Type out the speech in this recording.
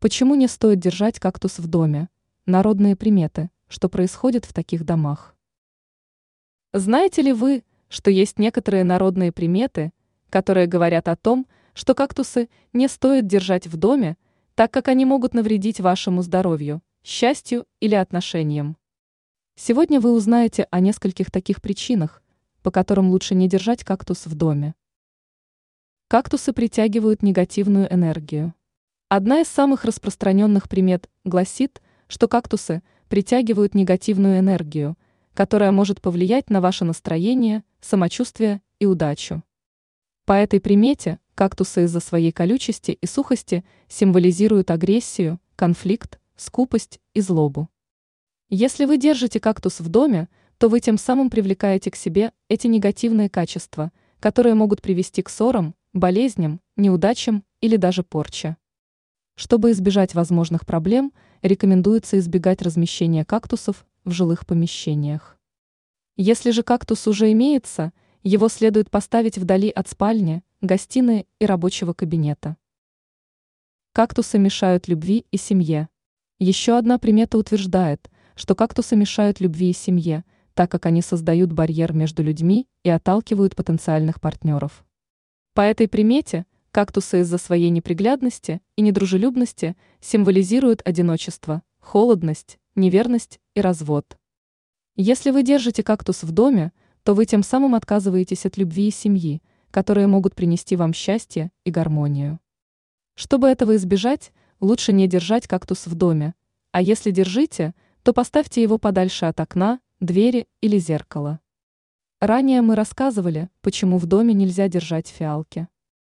Почему не стоит держать кактус в доме? Народные приметы, что происходит в таких домах. Знаете ли вы, что есть некоторые народные приметы, которые говорят о том, что кактусы не стоит держать в доме, так как они могут навредить вашему здоровью, счастью или отношениям? Сегодня вы узнаете о нескольких таких причинах, по которым лучше не держать кактус в доме. Кактусы притягивают негативную энергию. Одна из самых распространенных примет гласит, что кактусы притягивают негативную энергию, которая может повлиять на ваше настроение, самочувствие и удачу. По этой примете кактусы из-за своей колючести и сухости символизируют агрессию, конфликт, скупость и злобу. Если вы держите кактус в доме, то вы тем самым привлекаете к себе эти негативные качества, которые могут привести к ссорам, болезням, неудачам или даже порче. Чтобы избежать возможных проблем, рекомендуется избегать размещения кактусов в жилых помещениях. Если же кактус уже имеется, его следует поставить вдали от спальни, гостиной и рабочего кабинета. Кактусы мешают любви и семье. Еще одна примета утверждает, что кактусы мешают любви и семье, так как они создают барьер между людьми и отталкивают потенциальных партнеров. По этой примете – Кактусы из-за своей неприглядности и недружелюбности символизируют одиночество, холодность, неверность и развод. Если вы держите кактус в доме, то вы тем самым отказываетесь от любви и семьи, которые могут принести вам счастье и гармонию. Чтобы этого избежать, лучше не держать кактус в доме, а если держите, то поставьте его подальше от окна, двери или зеркала. Ранее мы рассказывали, почему в доме нельзя держать фиалки.